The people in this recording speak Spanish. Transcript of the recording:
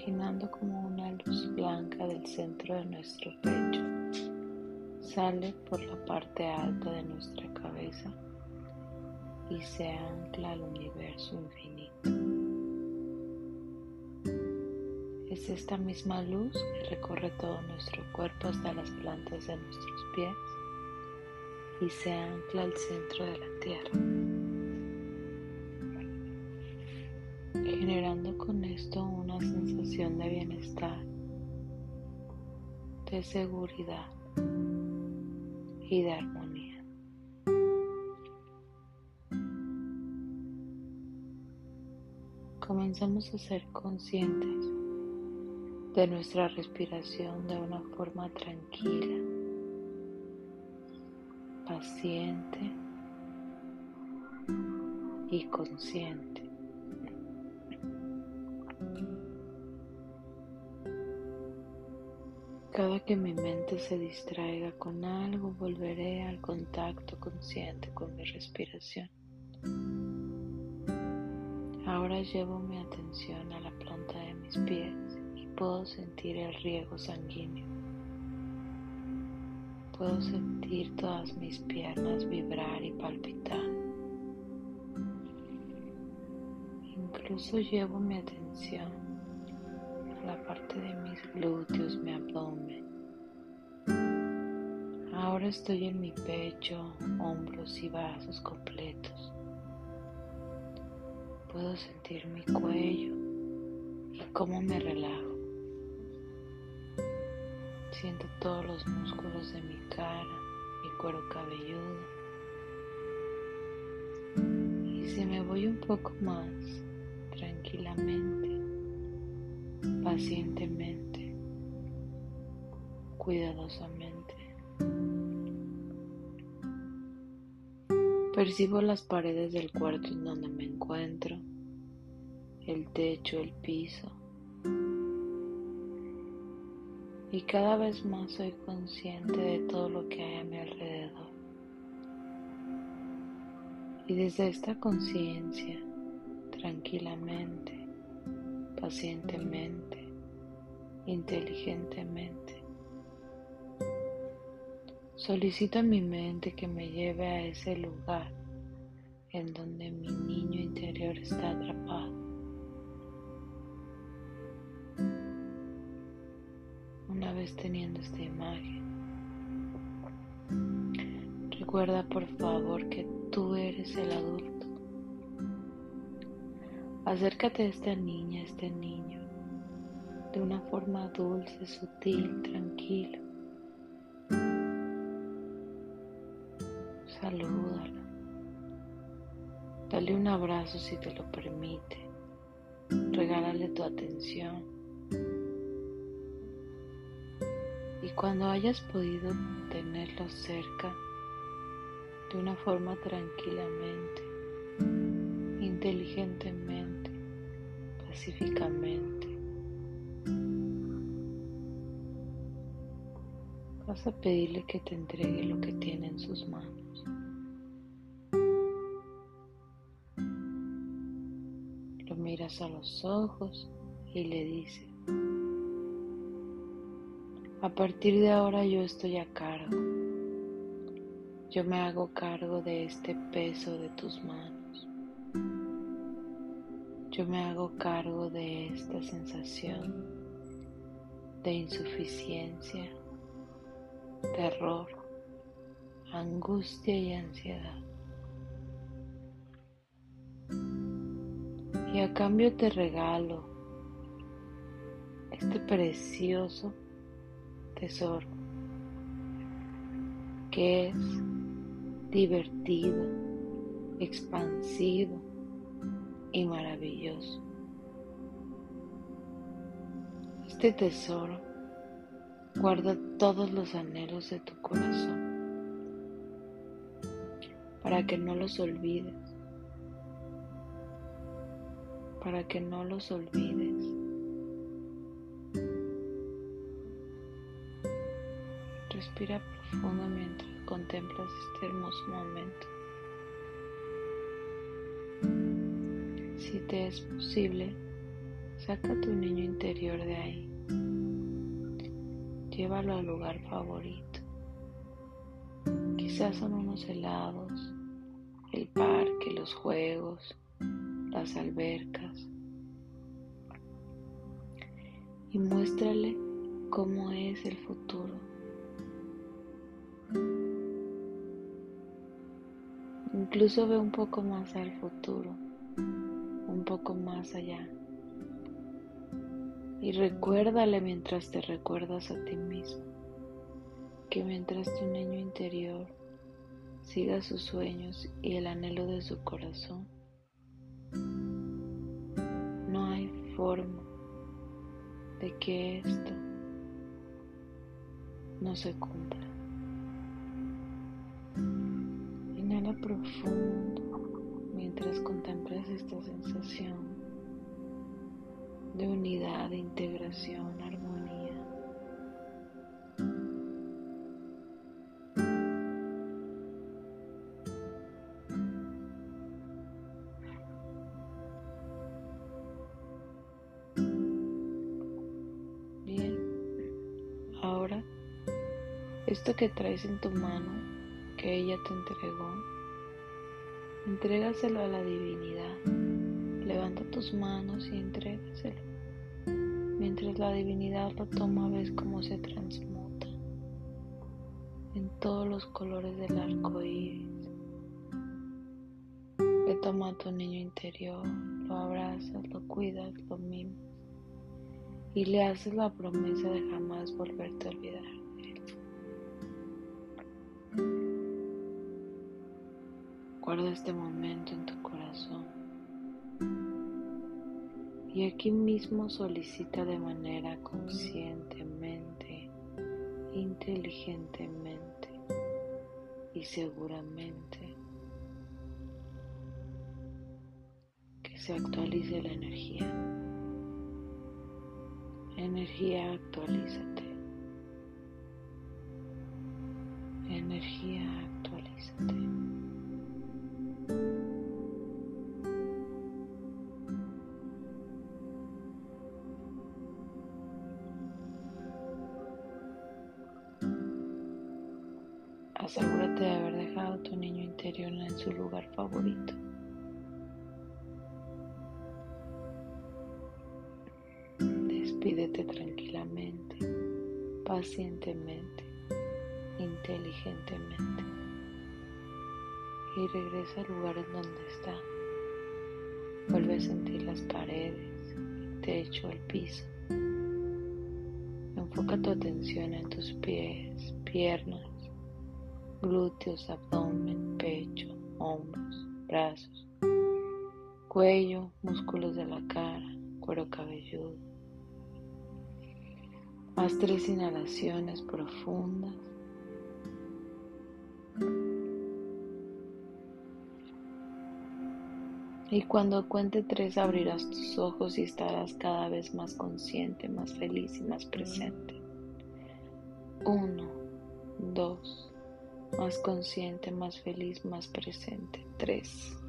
Imaginando como una luz blanca del centro de nuestro pecho sale por la parte alta de nuestra cabeza y se ancla al universo infinito. Es esta misma luz que recorre todo nuestro cuerpo hasta las plantas de nuestros pies y se ancla al centro de la tierra, de bienestar, de seguridad y de armonía. Comenzamos a ser conscientes de nuestra respiración de una forma tranquila, paciente y consciente. Cada que mi mente se distraiga con algo, volveré al contacto consciente con mi respiración. Ahora llevo mi atención a la planta de mis pies puedo sentir el riego sanguíneo. Puedo sentir todas mis piernas vibrar y palpitar. Incluso llevo mi atención la parte de mis glúteos, mi abdomen. Ahora estoy en mi pecho, hombros y brazos completos. Puedo sentir mi cuello y cómo me relajo. Siento todos los músculos de mi cara, mi cuero cabelludo. Y si me voy un poco más tranquilamente, pacientemente, cuidadosamente, percibo las paredes del cuarto en donde me encuentro, el techo, el piso y cada vez más soy consciente de todo lo que hay a mi alrededor. Y desde esta conciencia, tranquilamente, pacientemente, inteligentemente, solicito a mi mente que me lleve a ese lugar en donde mi niño interior está atrapado una vez teniendo esta imagen, recuerda por favor que tú eres el adulto. Acércate a esta niña, a este niño, de una forma dulce, sutil, tranquila. Salúdalo. Dale un abrazo si te lo permite. Regálale tu atención. y cuando hayas podido tenerlo cerca de una forma tranquilamente, inteligentemente, pacíficamente, vas a pedirle que te entregue lo que tiene en sus manos. Lo miras a los ojos y le dices, a partir de ahora yo estoy a cargo. Yo me hago cargo de este peso de tus manos. Yo me hago cargo de esta sensación de insuficiencia, terror, angustia y ansiedad. Y a cambio te regalo este precioso tesoro, que es divertido, expansivo y maravilloso. Este tesoro guarda todos los anhelos de tu corazón para que no los olvides, para que no los olvides. Respira profundo mientras contemplas este hermoso momento. Si te es posible, saca tu niño interior de ahí. Llévalo al lugar favorito. Quizás son unos helados, el parque, los juegos, las albercas. Y muéstrale cómo es el futuro. Incluso ve un poco más al futuro, poco más allá. Y recuérdale mientras te recuerdas a ti mismo que mientras tu niño interior siga sus sueños y el anhelo de su corazón, no hay forma de que esto no se cumpla. Inhala profundo mientras contemplas esta de integración, armonía. Bien, ahora esto que traes en tu mano, que ella te entregó, entrégaselo a la divinidad. Levanta tus manos y entrégaselo. Mientras la divinidad lo toma, ves cómo se transmuta en todos los colores del arco iris. Le toma a tu niño interior, lo abrazas, lo cuidas, lo mimas y le haces la promesa de jamás volverte a olvidar de él. Guarda este momento en tu corazón y aquí mismo solicita de manera conscientemente, inteligentemente y seguramente que se actualice la energía. Energía, actualízate. De haber dejado tu niño interior en su lugar favorito. Despídete tranquilamente, pacientemente, inteligentemente y regresa al lugar en donde está. Vuelve a sentir las paredes, el techo, el piso. Enfoca tu atención en tus pies, piernas, glúteos, abdomen, pecho, hombros, brazos, cuello, músculos de la cara, cuero cabelludo. Haz tres inhalaciones profundas. Y cuando cuente tres abrirás tus ojos y estarás cada vez más consciente, más feliz y más presente. Uno, dos, más consciente, más feliz, más presente. Tres.